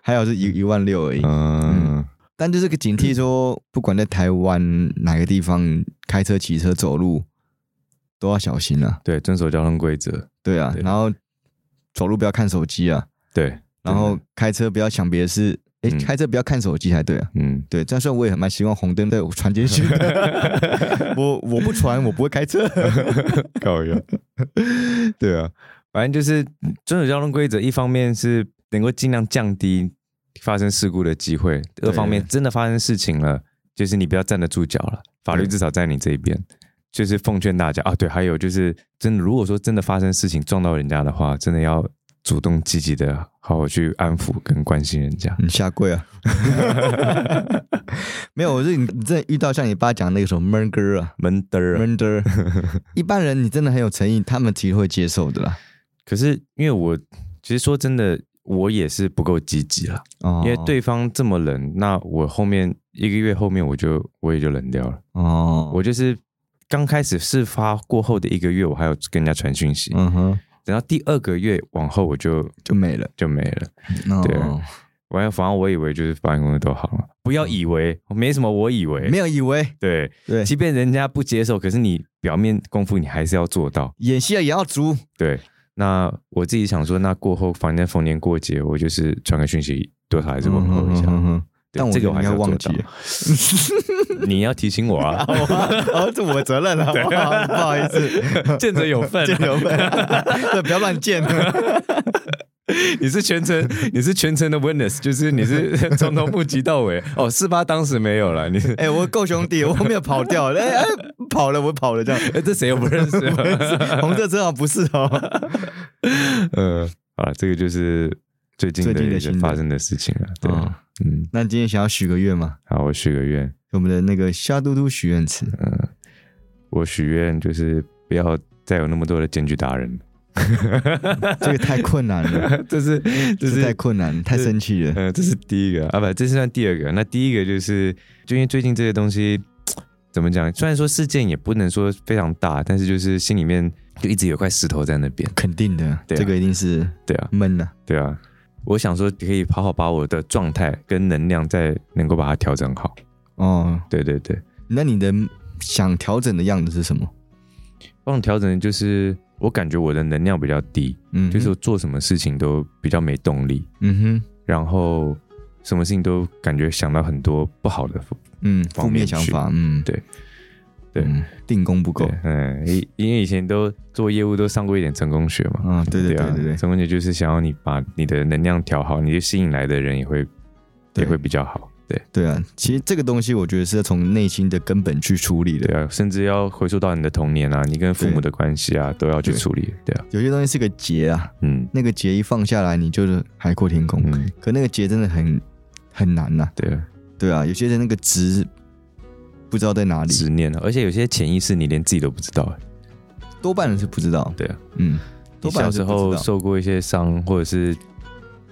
A: 还有是一一万六而已。
B: 嗯
A: 但就是个警惕说，不管在台湾哪个地方开车、骑车、走路，都要小心啊。
B: 对，遵守交通规则。
A: 对啊，
B: 对
A: 然后走路不要看手机啊，
B: 对，
A: 然后开车不要想别的事，诶，
B: 嗯
A: 开车不要看手机才对啊。
B: 嗯，
A: 对，这样虽然我也很蛮希望红灯对我传简讯的，[laughs] 我我不传，我不会开车。[laughs]
B: 搞笑。对啊，反正就是遵守交通规则，一方面是能够尽量降低发生事故的机会，二方面真的发生事情了，就是你不要站得住脚了，法律至少在你这一边。就是奉劝大家啊，对，还有就是真的，如果说真的发生事情撞到人家的话，真的要主动积极的好好去安抚跟关心人家。
A: 你下跪啊！[laughs] 没有，我是你你真的遇到像你爸讲那个什么闷哥啊，
B: 闷嘚儿啊，
A: 闷的，[laughs] 一般人你真的很有诚意，他们其实会接受的啦。
B: 可是因为我其实说真的，我也是不够积极了。
A: 哦
B: 因为对方这么冷，那我后面一个月后面我就我也就冷掉了。
A: 哦，
B: 我就是刚开始事发过后的一个月，我还有跟人家传讯息，
A: 嗯哼
B: 等到第二个月往后我就
A: 就没了。
B: 就没了。
A: 哦
B: 对我还反正我以为就是保险公司都好了，不要以为没什么，我以为
A: 没有以为
B: 对，
A: 对
B: 即便人家不接受，可是你表面功夫你还是要做到。
A: 演戏也要足。
B: 对，那我自己想说，那过后反正逢年过节，我就是传个讯息，多少还是问候一下。
A: 嗯哼哼
B: 对
A: 但我
B: 这个我还要
A: 忘记了。[laughs]
B: 你要提醒我啊，[laughs]
A: 哦，这我的责任了，不好意思，[laughs]
B: 见者有份
A: 见有份，对，不要乱见。
B: 你是全程，你是全程的 witness，就是你是从头目击到尾。哦，四八当时没有了，你是
A: 哎，我够兄弟，我没有跑掉，哎哎，跑了，我跑了，这样。
B: 哎，这谁我不认识啊？
A: 红色车好不是哦。
B: 嗯，好了，这个就是最近的一
A: 最近的新的
B: 个发生的事情了。对，
A: 哦
B: 嗯，
A: 那你今天想要许个愿吗？
B: 好，我许个愿，
A: 我们的那个夏嘟嘟许愿池。
B: 嗯，我许愿就是不要再有那么多的检举达人。[laughs]
A: 这个太困难了，[laughs]
B: 这是这
A: 是太困难，太生气了。
B: 呃，这是第一个啊，不，这是算第二个。那第一个就是，就因为最近这些东西 [tsk] 怎么讲？虽然说事件也不能说非常大，但是就是心里面就一直有块石头在那边。
A: 肯定的，
B: 对啊
A: 这个一定是
B: 对啊，
A: 闷了。
B: 对啊，我想说可以好好把我的状态跟能量再能够把它调整好。
A: 哦，
B: 对对对，
A: 那你的想调整的样子是什么？
B: 帮我调整的就是我感觉我的能量比较低，
A: 嗯，
B: 就是我做什么事情都比较没动力，
A: 嗯哼，
B: 然后什么事情都感觉想到很多不好的
A: 嗯，负面想法，嗯，
B: 对对
A: 嗯。定功不够。
B: 对，，嗯，因因为以前都做业务都上过一点成功学嘛，
A: 嗯，对对
B: 啊
A: 对对对，
B: 成功学就是想要你把你的能量调好，你就吸引来的人也会也会比较好，对。
A: 对啊，其实这个东西我觉得是要从内心的根本去处理的。
B: 对啊，甚至要回溯到你的童年啊，你跟父母的关系啊，都要去
A: 对
B: 处理，对啊，
A: 有些东西是个结啊，
B: 嗯。
A: 那个结一放下来，你就是海阔天空。
B: 嗯，
A: 可那个结真的很很难呐、
B: 对啊，
A: 对啊，有些人那个值不知道在哪里，
B: 执念啊，而且有些潜意识你连自己都不知道，
A: 多半人是不知道。
B: 对啊，
A: 嗯，
B: 你
A: 多半
B: 小时候
A: 人是不知道，
B: 受过一些伤，或者是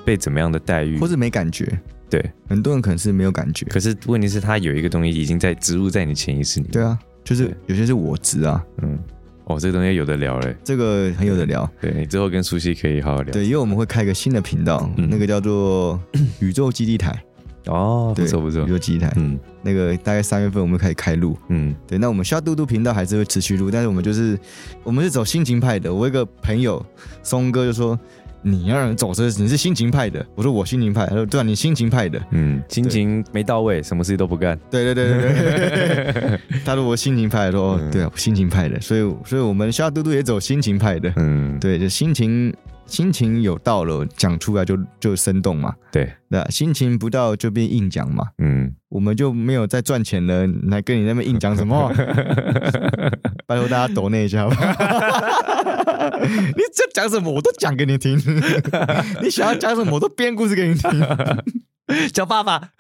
B: 被怎么样的待遇
A: 或，者没感觉。
B: 对，
A: 很多人可能是没有感觉。
B: 可是问题是，他有一个东西已经在植入在你潜意识里面。
A: 对啊，就是
B: 对
A: 有些是我值啊，
B: 嗯，哦，这个东西有的聊嘞。
A: 这个很有的聊。
B: 对你之后跟苏西可以好好聊。
A: 对，因为我们会开一个新的频道，
B: 嗯
A: 那个叫做宇宙基地台。
B: 哦，不
A: 对，
B: 错不错
A: 宇。宙基地台。
B: 嗯
A: 那个大概三月份我们会开始开录。
B: 嗯
A: 对，那我们虾嘟嘟频道还是会持续录，但是我们就是我们是走心情派的。我有一个朋友松哥就说，你要让走这，你是心情派的。我说我心情派，他说对啊，你心情派的。
B: 嗯，心情没到位，什么事都不干。
A: 对对对对对，[laughs] 他说我心情派的，说
B: 嗯
A: 对啊，我心情派的，所以所以我们小嘟嘟也走心情派的。
B: 嗯，
A: 对，就心情心情有到了，讲出来就就生动嘛。
B: 对，
A: 对啊，心情不到就变硬讲嘛。
B: 嗯，
A: 我们就没有在赚钱了，来跟你那边硬讲什么？[laughs] 拜托大家抖那一下吧。[laughs] 你这讲什么我都讲给你听，你想要讲什么我都编故事给你听。[laughs]
B: 叫爸爸，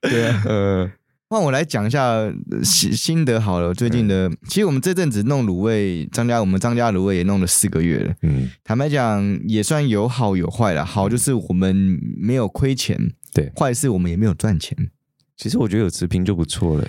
A: 对啊，
B: 呃，
A: 换我来讲一下呃心心得好了。最近的，其实我们这阵子弄卤味，张家我们张家卤味也弄了四个月了。
B: 嗯，
A: 坦白讲，也算有好有坏了。好就是我们没有亏钱，
B: 对
A: 坏是我们也没有赚钱。
B: 其实我觉得有持平就不错了。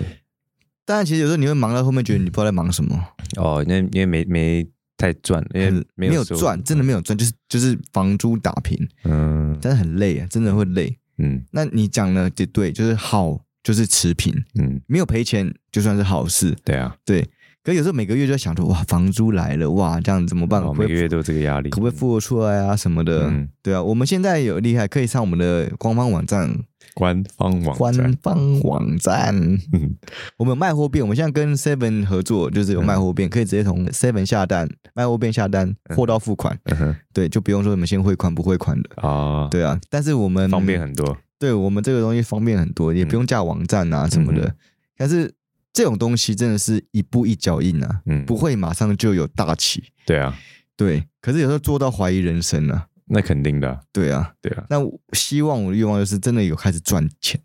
A: 当然，其实有时候你会忙到后面，觉得你不知道在忙什么，
B: 哦，那因为没没太赚，因为
A: 很
B: 没
A: 有赚，真的没有赚，就是就是房租打平，
B: 嗯
A: 但是很累啊，真的会累。
B: 嗯
A: 那你讲呢？对对，就是好，就是持平，
B: 嗯，
A: 没有赔钱就算是好事。
B: 对啊，
A: 对，可有时候每个月就在想着，哇，房租来了，哇，这样怎么办？
B: 每个月都有这个压力，
A: 可不可以付得出来啊什么的？
B: 嗯。
A: 对啊，我们现在有厉害，可以上我们的官方网站，
B: 官方网
A: 官，方网站，
B: 嗯。
A: 我们有卖货店，我们现在跟 Seven 合作，就是有卖货店，可以直接从 Seven 下单，卖货店下单，货到付款，
B: 嗯，
A: 对，就不用说你们先汇款不汇款的。
B: 哦，
A: 对啊，但是我们
B: 方便很多，
A: 对我们这个东西方便很多，也不用架网站啊什么的。
B: 嗯
A: 但是这种东西真的是一步一脚印啊，
B: 嗯，
A: 不会马上就有大起。
B: 对啊，
A: 对，可是有时候做到怀疑人生啊。
B: 那肯定的啊，
A: 对啊，
B: 对啊，
A: 那我希望我的愿望就是真的有开始赚钱，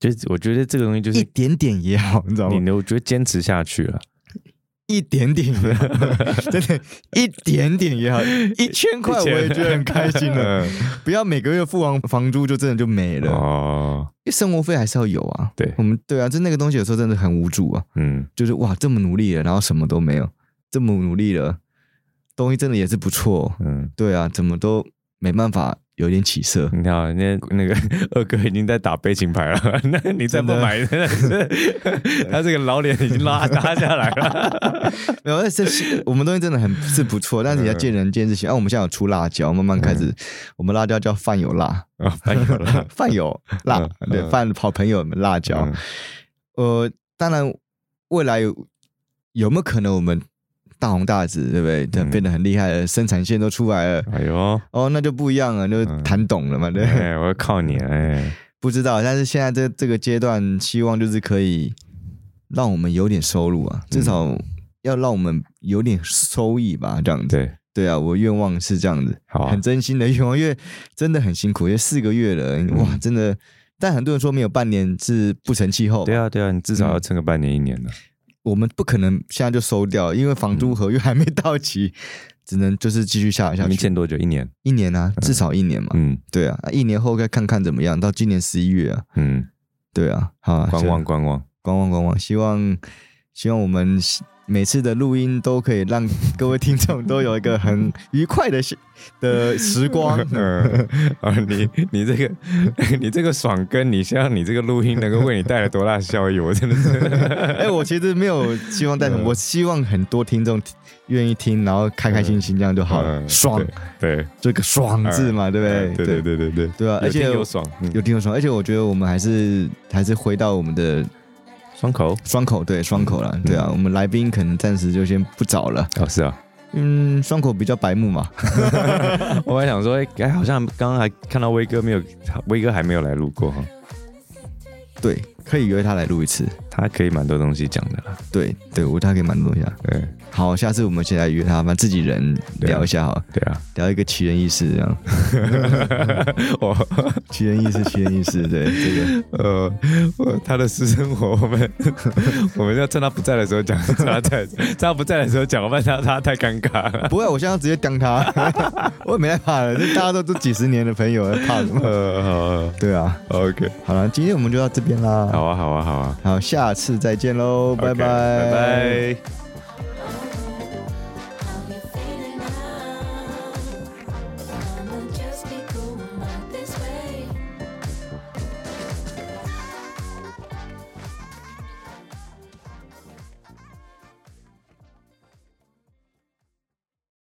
B: 就是我觉得这个东西就是
A: 一点点也好，你知道吗？
B: 你，我觉得坚持下去了，
A: 一点点也好，[laughs] 真的，一点点也好，一千块我也觉得很开心了。
B: 嗯
A: 不要每个月付完房租就真的就没了，
B: 哦，
A: 因为生活费还是要有啊。
B: 对
A: 我们对啊，就那个东西有时候真的很无助啊。
B: 嗯
A: 就是哇，这么努力了，然后什么都没有，这么努力了，东西真的也是不错。
B: 嗯，
A: 对啊，怎么都没办法有点起色。
B: 你看啊，那那个 [laughs] 二哥已经在打悲情牌了，那你再不买，[laughs] 他这个老脸已经拉 [laughs] 拉下来了。
A: 没有，这是我们东西真的很是不错，但是你要见仁见智型。啊，我们现在有出辣椒，慢慢开始，我们辣椒叫饭有辣，
B: 啊，翻有辣，
A: 饭有辣
B: 嗯，
A: 对，
B: 嗯
A: 饭好朋友们辣椒。
B: 嗯
A: 呃，当然未来有有没有可能我们大红大紫，对不对？
B: 嗯
A: 变得很厉害了，生产线都出来了，
B: 哎呦，
A: 哦，那就不一样了，就
B: 嗯
A: 谈懂了嘛，对。
B: 哎，我要靠你，哎，[laughs]
A: 不知道，但是现在这这个阶段，希望就是可以让我们有点收入啊，至少要让我们有点收益吧，这样子。
B: 对，
A: 对啊，我愿望是这样子，
B: 好啊
A: 很真心的愿望，因为真的很辛苦，因为四个月了，
B: 嗯
A: 哇，真的。但很多人说没有半年是不成气候，
B: 对，啊，对啊，你至少
A: 嗯
B: 要撑个半年一年的。
A: 我们不可能现在就收掉，因为房租合约还没到期，只能就是继续下下去。
B: 你们欠多久？一年？
A: 一年啊，至少一年嘛。
B: 嗯
A: 对啊，一年后再看看怎么样，到今年十一月啊，
B: 嗯，
A: 对啊，好啊，
B: 观望观望。
A: 观望观望，希望希望我们每次的录音都可以让各位听众都有一个很愉快的时的时光。
B: 嗯 [laughs] 啊，你你这个 [laughs] 你这个爽跟你像你这个录音能够为你带来多大效益，我真的是。[laughs]
A: 哎、我其实没有希望带什么，
B: 嗯
A: 我希望很多听众愿意听，然后开开心心这样就好了，
B: 嗯
A: 爽，
B: 对，
A: 这个爽字嘛，对不对？
B: 对对对对对。
A: 对啊，而
B: 有
A: 且
B: 听有爽，嗯。
A: 有听有爽，而且我觉得我们还是还是回到我们的
B: 双口？
A: 双口，对双口了，对啊，我们来宾可能暂时就先不找了，
B: 哦，是啊，
A: 嗯，双口比较白目嘛，[laughs] [laughs]
B: 我还想说，哎，欸好像刚刚还看到威哥没有，威哥还没有来录过哈，
A: 对，可以约他来录一次，
B: 他可以蛮多东西讲的啦，
A: 对对，我他可以蛮多东西啊。
B: 对。
A: 好，下次我们现在约他，把自己人聊一下好了，
B: 对啊，
A: 聊一个奇人异事这样，
B: 我 [laughs]
A: 奇人异事，奇人异事，对这个。
B: 呃，[laughs] 我他的私生活，我们 [laughs] 我们要趁他不在的时候讲，趁他在趁他不在的时候讲，我怕他他太尴尬了。
A: 不会，我现在直接当他，我也没害怕了，这大家都都几十年的朋友，怕什么？
B: 呃，
A: 对啊
B: ，，OK，
A: 好了，今天我们就到这边啦，
B: 好啊，好啊，好啊，
A: 好，下次再见喽，拜拜，
B: 拜拜。